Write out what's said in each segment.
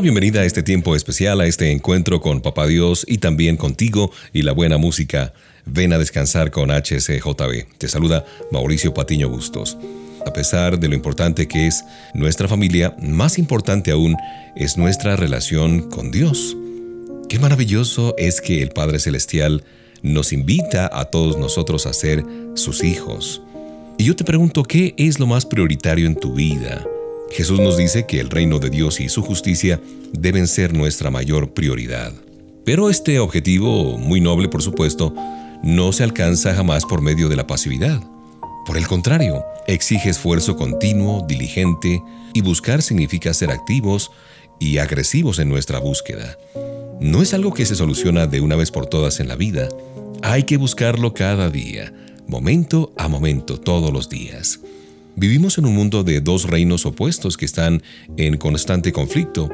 Bienvenida a este tiempo especial, a este encuentro con Papá Dios y también contigo y la buena música. Ven a descansar con HCJB. Te saluda Mauricio Patiño Bustos. A pesar de lo importante que es nuestra familia, más importante aún es nuestra relación con Dios. Qué maravilloso es que el Padre Celestial nos invita a todos nosotros a ser sus hijos. Y yo te pregunto, ¿qué es lo más prioritario en tu vida? Jesús nos dice que el reino de Dios y su justicia deben ser nuestra mayor prioridad. Pero este objetivo, muy noble por supuesto, no se alcanza jamás por medio de la pasividad. Por el contrario, exige esfuerzo continuo, diligente, y buscar significa ser activos y agresivos en nuestra búsqueda. No es algo que se soluciona de una vez por todas en la vida. Hay que buscarlo cada día, momento a momento, todos los días. Vivimos en un mundo de dos reinos opuestos que están en constante conflicto,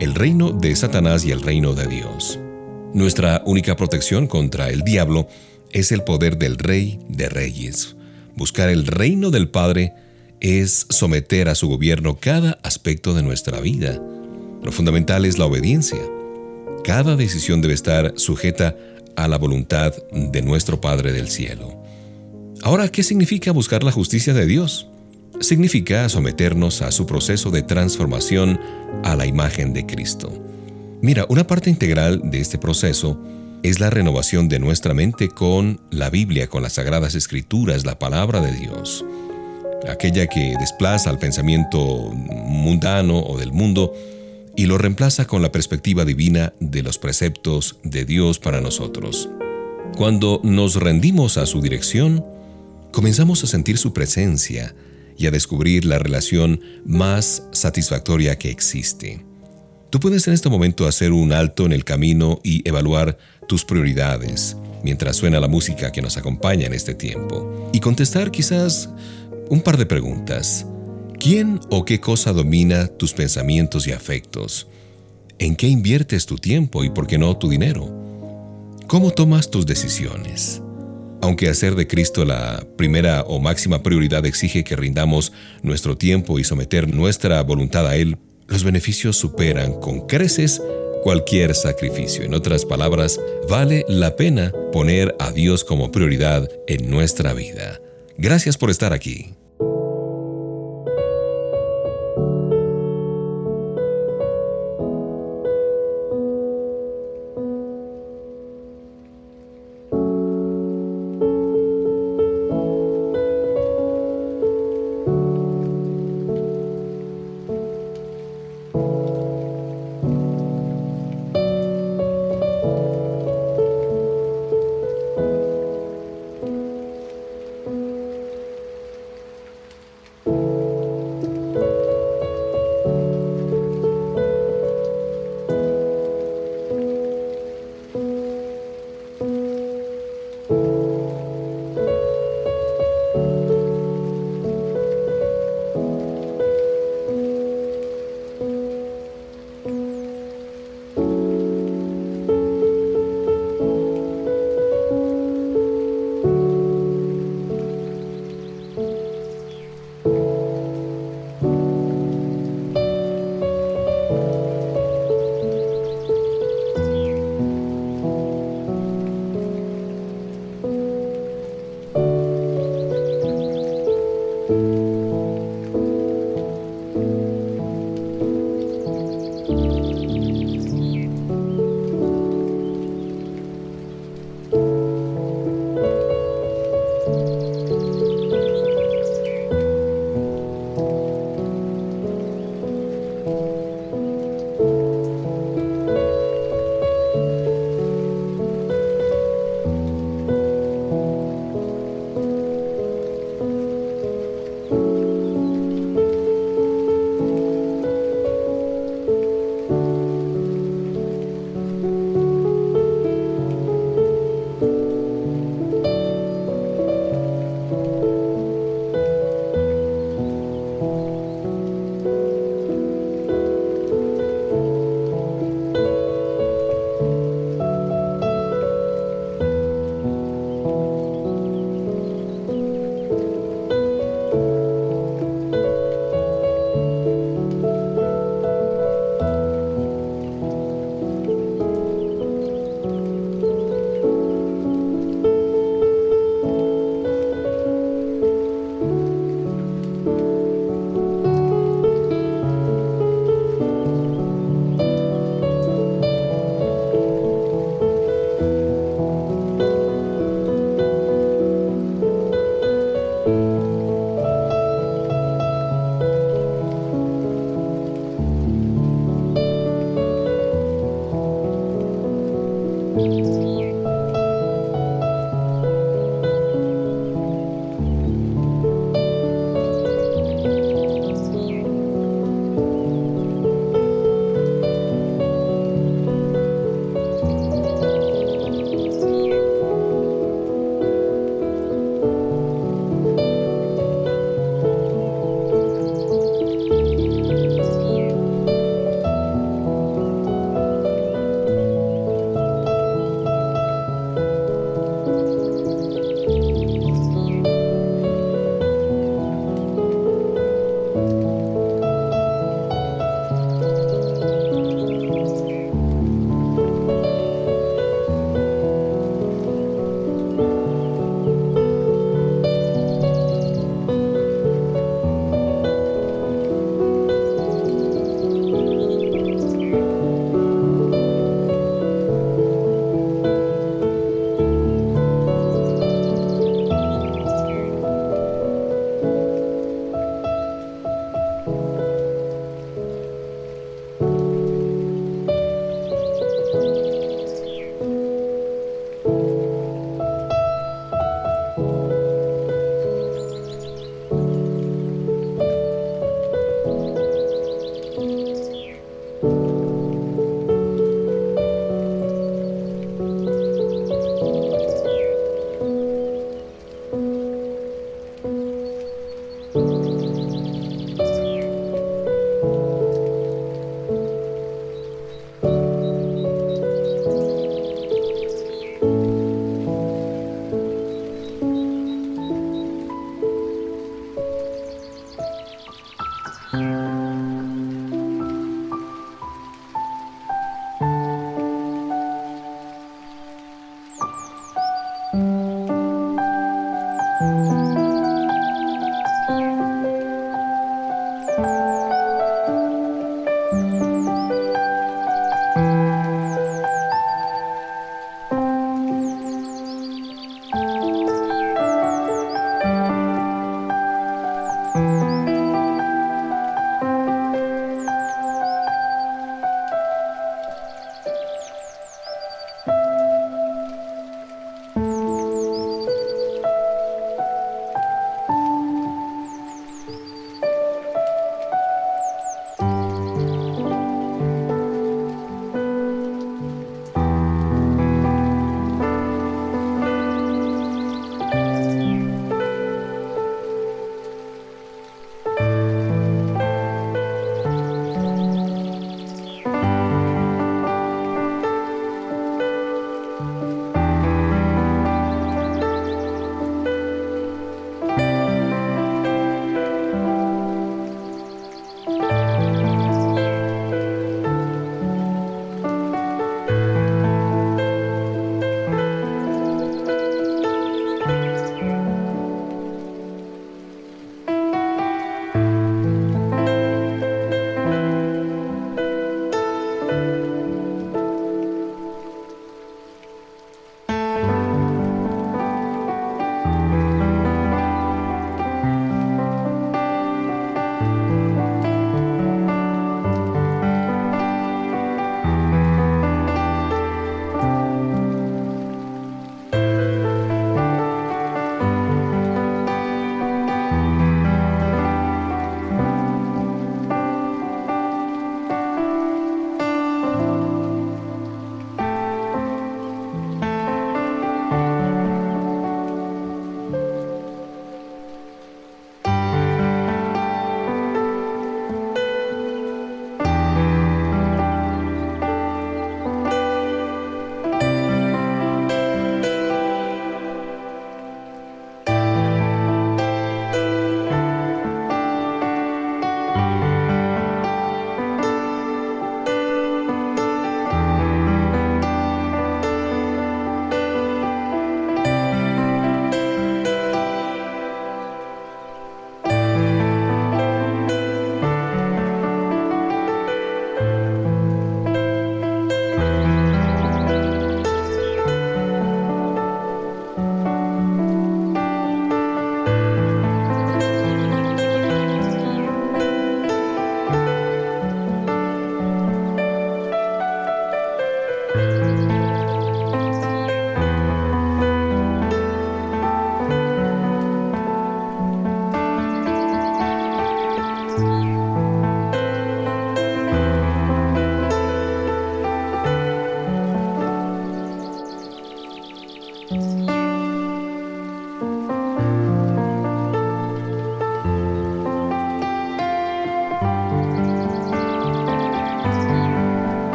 el reino de Satanás y el reino de Dios. Nuestra única protección contra el diablo es el poder del Rey de Reyes. Buscar el reino del Padre es someter a su gobierno cada aspecto de nuestra vida. Lo fundamental es la obediencia. Cada decisión debe estar sujeta a la voluntad de nuestro Padre del cielo. Ahora, ¿qué significa buscar la justicia de Dios? Significa someternos a su proceso de transformación a la imagen de Cristo. Mira, una parte integral de este proceso es la renovación de nuestra mente con la Biblia, con las sagradas escrituras, la palabra de Dios. Aquella que desplaza al pensamiento mundano o del mundo y lo reemplaza con la perspectiva divina de los preceptos de Dios para nosotros. Cuando nos rendimos a su dirección, comenzamos a sentir su presencia, y a descubrir la relación más satisfactoria que existe. Tú puedes en este momento hacer un alto en el camino y evaluar tus prioridades mientras suena la música que nos acompaña en este tiempo y contestar quizás un par de preguntas. ¿Quién o qué cosa domina tus pensamientos y afectos? ¿En qué inviertes tu tiempo y por qué no tu dinero? ¿Cómo tomas tus decisiones? Aunque hacer de Cristo la primera o máxima prioridad exige que rindamos nuestro tiempo y someter nuestra voluntad a Él, los beneficios superan con creces cualquier sacrificio. En otras palabras, vale la pena poner a Dios como prioridad en nuestra vida. Gracias por estar aquí.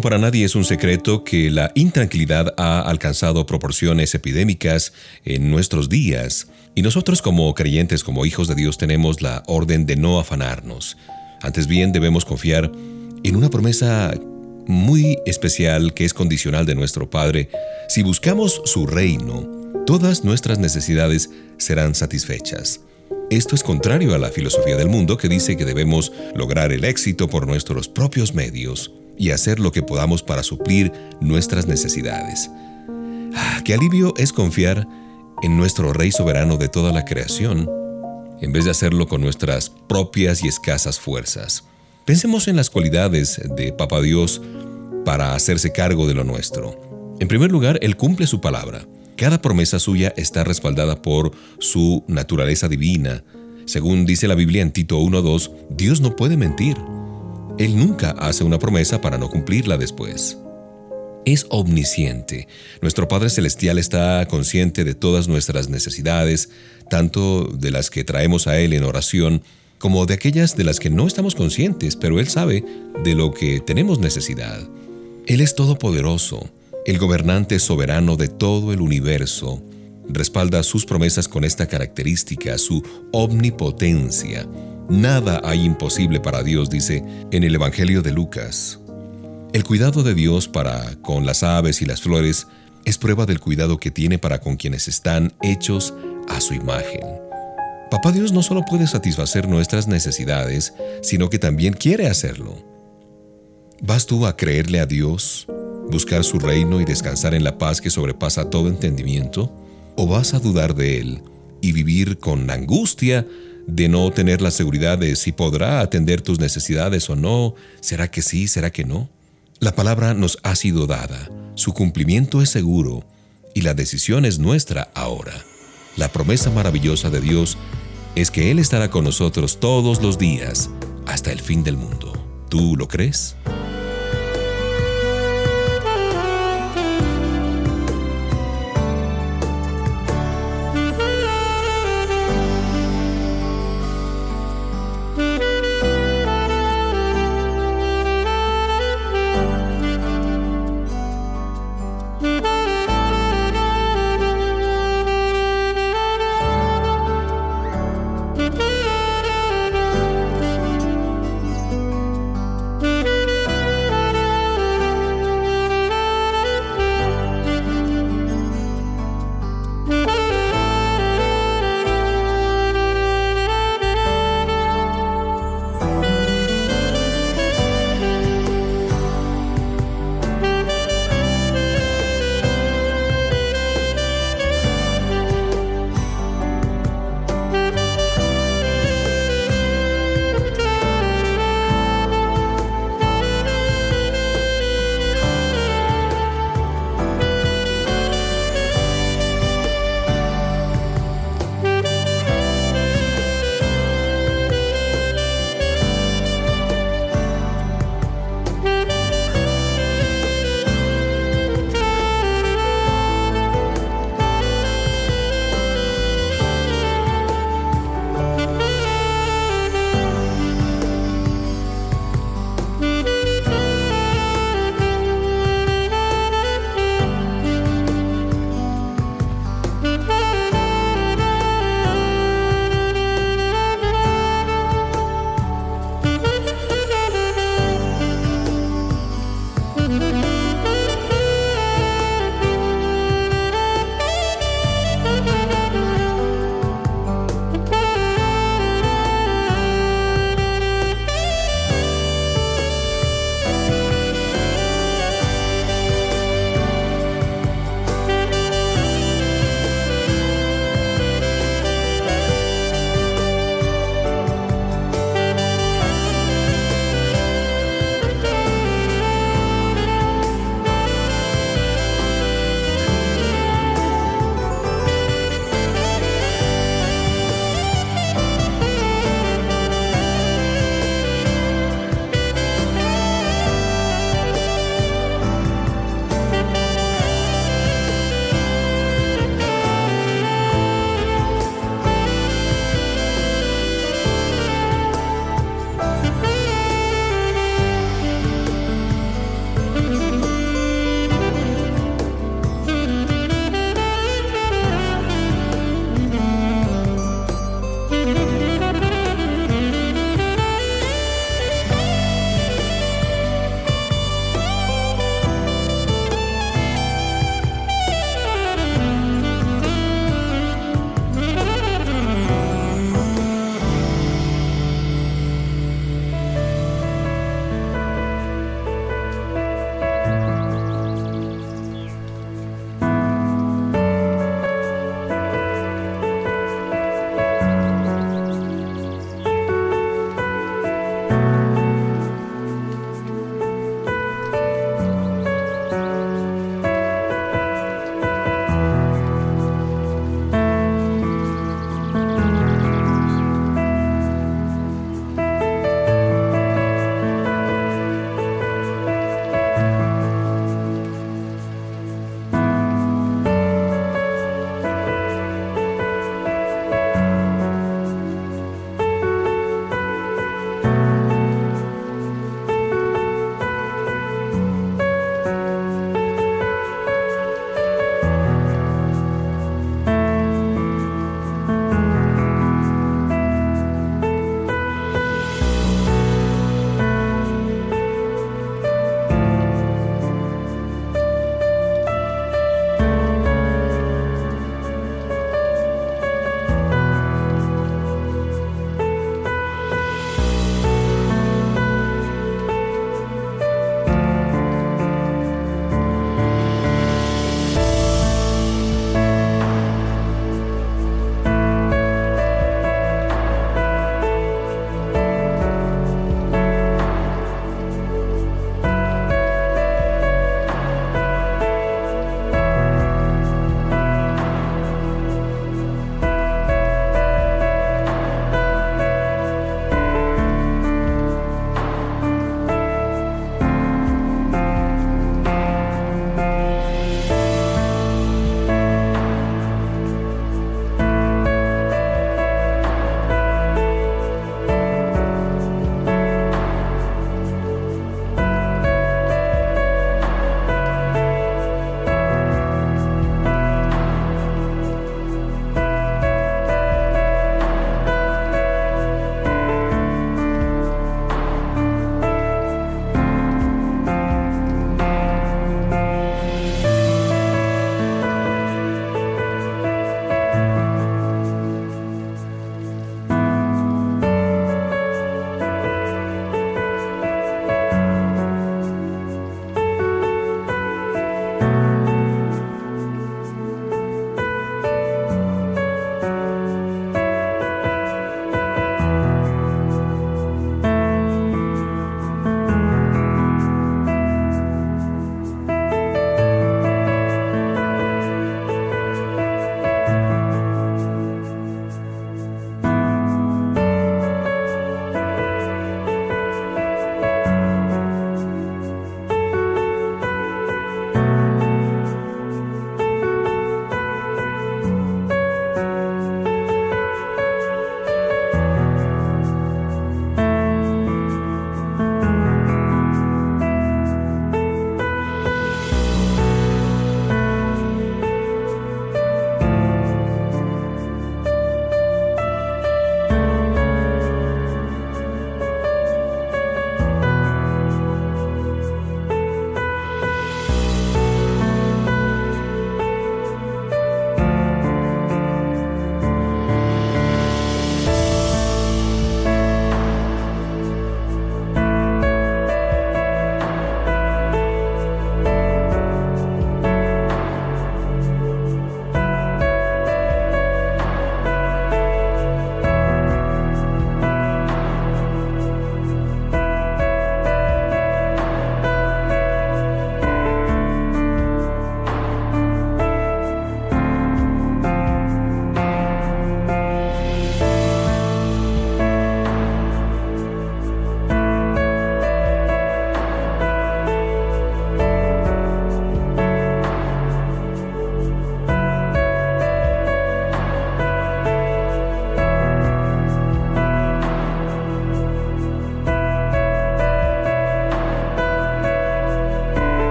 Para nadie es un secreto que la intranquilidad ha alcanzado proporciones epidémicas en nuestros días y nosotros como creyentes, como hijos de Dios, tenemos la orden de no afanarnos. Antes bien, debemos confiar en una promesa muy especial que es condicional de nuestro Padre. Si buscamos su reino, todas nuestras necesidades serán satisfechas. Esto es contrario a la filosofía del mundo que dice que debemos lograr el éxito por nuestros propios medios y hacer lo que podamos para suplir nuestras necesidades. Ah, qué alivio es confiar en nuestro Rey soberano de toda la creación, en vez de hacerlo con nuestras propias y escasas fuerzas. Pensemos en las cualidades de Papa Dios para hacerse cargo de lo nuestro. En primer lugar, Él cumple su palabra. Cada promesa suya está respaldada por su naturaleza divina. Según dice la Biblia en Tito 1.2, Dios no puede mentir. Él nunca hace una promesa para no cumplirla después. Es omnisciente. Nuestro Padre Celestial está consciente de todas nuestras necesidades, tanto de las que traemos a Él en oración, como de aquellas de las que no estamos conscientes, pero Él sabe de lo que tenemos necesidad. Él es todopoderoso, el gobernante soberano de todo el universo. Respalda sus promesas con esta característica, su omnipotencia. Nada hay imposible para Dios, dice en el Evangelio de Lucas. El cuidado de Dios para con las aves y las flores es prueba del cuidado que tiene para con quienes están hechos a su imagen. Papá Dios no solo puede satisfacer nuestras necesidades, sino que también quiere hacerlo. ¿Vas tú a creerle a Dios, buscar su reino y descansar en la paz que sobrepasa todo entendimiento? ¿O vas a dudar de Él y vivir con angustia de no tener la seguridad de si podrá atender tus necesidades o no, será que sí, será que no. La palabra nos ha sido dada, su cumplimiento es seguro y la decisión es nuestra ahora. La promesa maravillosa de Dios es que Él estará con nosotros todos los días hasta el fin del mundo. ¿Tú lo crees?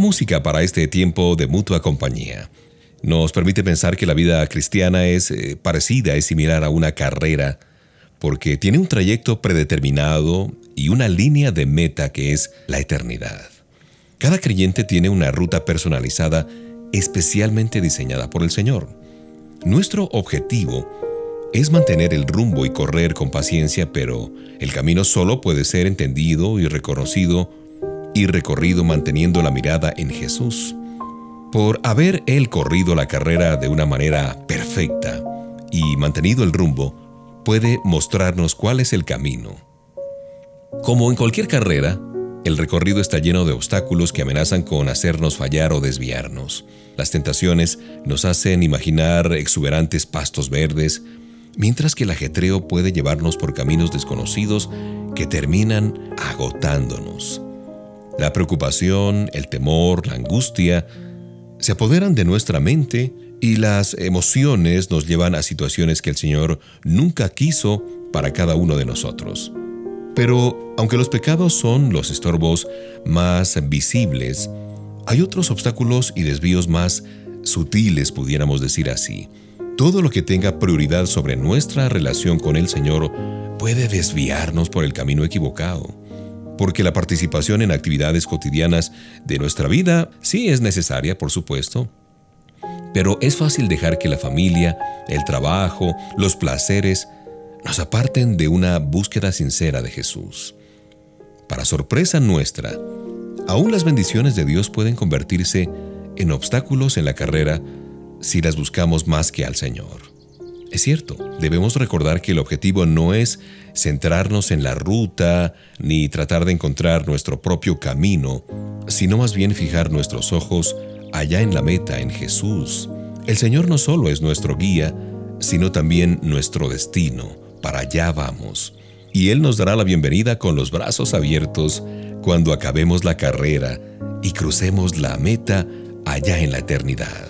Música para este tiempo de mutua compañía. Nos permite pensar que la vida cristiana es eh, parecida, es similar a una carrera, porque tiene un trayecto predeterminado y una línea de meta que es la eternidad. Cada creyente tiene una ruta personalizada especialmente diseñada por el Señor. Nuestro objetivo es mantener el rumbo y correr con paciencia, pero el camino solo puede ser entendido y reconocido y recorrido manteniendo la mirada en Jesús. Por haber Él corrido la carrera de una manera perfecta y mantenido el rumbo, puede mostrarnos cuál es el camino. Como en cualquier carrera, el recorrido está lleno de obstáculos que amenazan con hacernos fallar o desviarnos. Las tentaciones nos hacen imaginar exuberantes pastos verdes, mientras que el ajetreo puede llevarnos por caminos desconocidos que terminan agotándonos. La preocupación, el temor, la angustia se apoderan de nuestra mente y las emociones nos llevan a situaciones que el Señor nunca quiso para cada uno de nosotros. Pero aunque los pecados son los estorbos más visibles, hay otros obstáculos y desvíos más sutiles, pudiéramos decir así. Todo lo que tenga prioridad sobre nuestra relación con el Señor puede desviarnos por el camino equivocado porque la participación en actividades cotidianas de nuestra vida sí es necesaria, por supuesto, pero es fácil dejar que la familia, el trabajo, los placeres nos aparten de una búsqueda sincera de Jesús. Para sorpresa nuestra, aún las bendiciones de Dios pueden convertirse en obstáculos en la carrera si las buscamos más que al Señor. Es cierto, debemos recordar que el objetivo no es centrarnos en la ruta ni tratar de encontrar nuestro propio camino, sino más bien fijar nuestros ojos allá en la meta, en Jesús. El Señor no solo es nuestro guía, sino también nuestro destino. Para allá vamos. Y Él nos dará la bienvenida con los brazos abiertos cuando acabemos la carrera y crucemos la meta allá en la eternidad.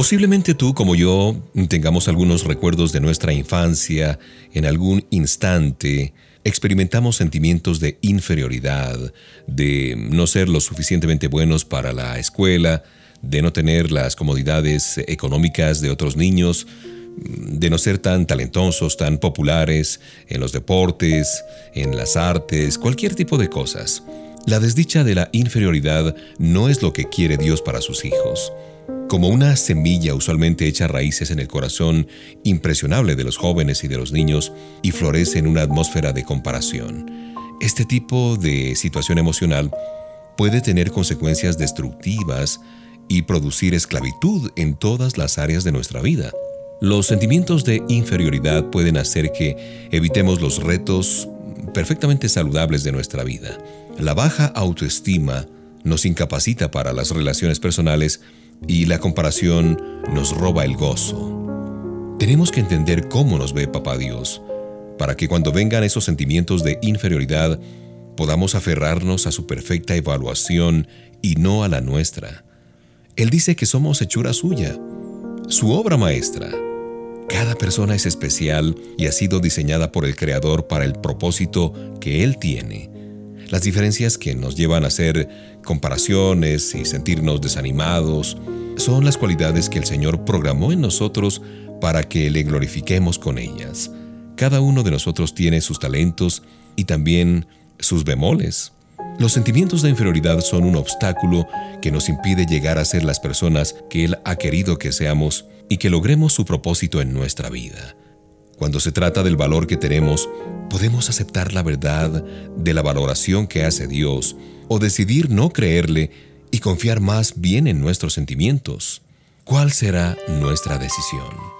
Posiblemente tú como yo tengamos algunos recuerdos de nuestra infancia, en algún instante experimentamos sentimientos de inferioridad, de no ser lo suficientemente buenos para la escuela, de no tener las comodidades económicas de otros niños, de no ser tan talentosos, tan populares en los deportes, en las artes, cualquier tipo de cosas. La desdicha de la inferioridad no es lo que quiere Dios para sus hijos. Como una semilla usualmente echa raíces en el corazón impresionable de los jóvenes y de los niños y florece en una atmósfera de comparación. Este tipo de situación emocional puede tener consecuencias destructivas y producir esclavitud en todas las áreas de nuestra vida. Los sentimientos de inferioridad pueden hacer que evitemos los retos perfectamente saludables de nuestra vida. La baja autoestima nos incapacita para las relaciones personales y la comparación nos roba el gozo. Tenemos que entender cómo nos ve Papá Dios, para que cuando vengan esos sentimientos de inferioridad podamos aferrarnos a su perfecta evaluación y no a la nuestra. Él dice que somos hechura suya, su obra maestra. Cada persona es especial y ha sido diseñada por el Creador para el propósito que Él tiene. Las diferencias que nos llevan a hacer comparaciones y sentirnos desanimados son las cualidades que el Señor programó en nosotros para que le glorifiquemos con ellas. Cada uno de nosotros tiene sus talentos y también sus bemoles. Los sentimientos de inferioridad son un obstáculo que nos impide llegar a ser las personas que Él ha querido que seamos y que logremos su propósito en nuestra vida. Cuando se trata del valor que tenemos, podemos aceptar la verdad de la valoración que hace Dios o decidir no creerle y confiar más bien en nuestros sentimientos. ¿Cuál será nuestra decisión?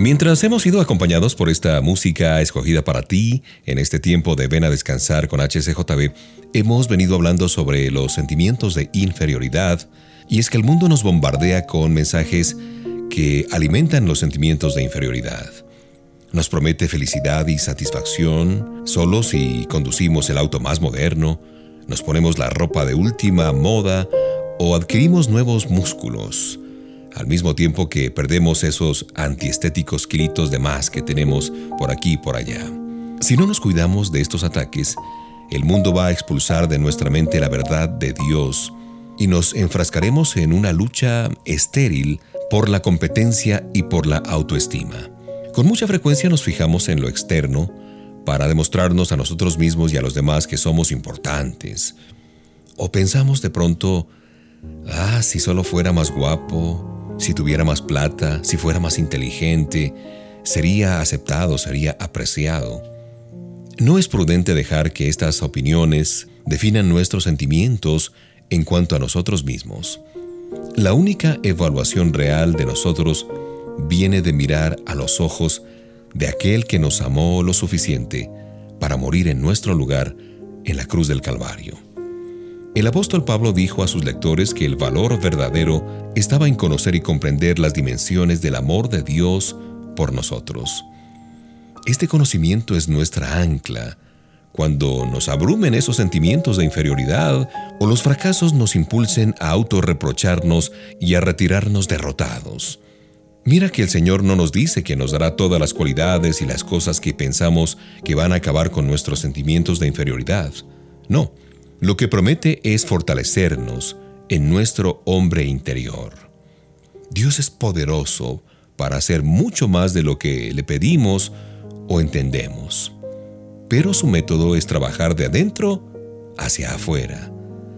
Mientras hemos sido acompañados por esta música escogida para ti en este tiempo de Ven a Descansar con HCJB, hemos venido hablando sobre los sentimientos de inferioridad, y es que el mundo nos bombardea con mensajes que alimentan los sentimientos de inferioridad. Nos promete felicidad y satisfacción solo si conducimos el auto más moderno, nos ponemos la ropa de última moda o adquirimos nuevos músculos al mismo tiempo que perdemos esos antiestéticos kilitos de más que tenemos por aquí y por allá. Si no nos cuidamos de estos ataques, el mundo va a expulsar de nuestra mente la verdad de Dios y nos enfrascaremos en una lucha estéril por la competencia y por la autoestima. Con mucha frecuencia nos fijamos en lo externo para demostrarnos a nosotros mismos y a los demás que somos importantes. O pensamos de pronto, ah, si solo fuera más guapo, si tuviera más plata, si fuera más inteligente, sería aceptado, sería apreciado. No es prudente dejar que estas opiniones definan nuestros sentimientos en cuanto a nosotros mismos. La única evaluación real de nosotros viene de mirar a los ojos de aquel que nos amó lo suficiente para morir en nuestro lugar en la cruz del Calvario. El apóstol Pablo dijo a sus lectores que el valor verdadero estaba en conocer y comprender las dimensiones del amor de Dios por nosotros. Este conocimiento es nuestra ancla cuando nos abrumen esos sentimientos de inferioridad o los fracasos nos impulsen a autorreprocharnos y a retirarnos derrotados. Mira que el Señor no nos dice que nos dará todas las cualidades y las cosas que pensamos que van a acabar con nuestros sentimientos de inferioridad. No, lo que promete es fortalecernos en nuestro hombre interior. Dios es poderoso para hacer mucho más de lo que le pedimos o entendemos. Pero su método es trabajar de adentro hacia afuera,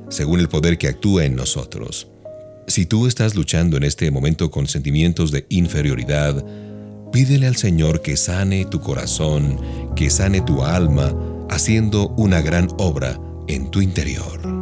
según el poder que actúa en nosotros. Si tú estás luchando en este momento con sentimientos de inferioridad, pídele al Señor que sane tu corazón, que sane tu alma, haciendo una gran obra en tu interior.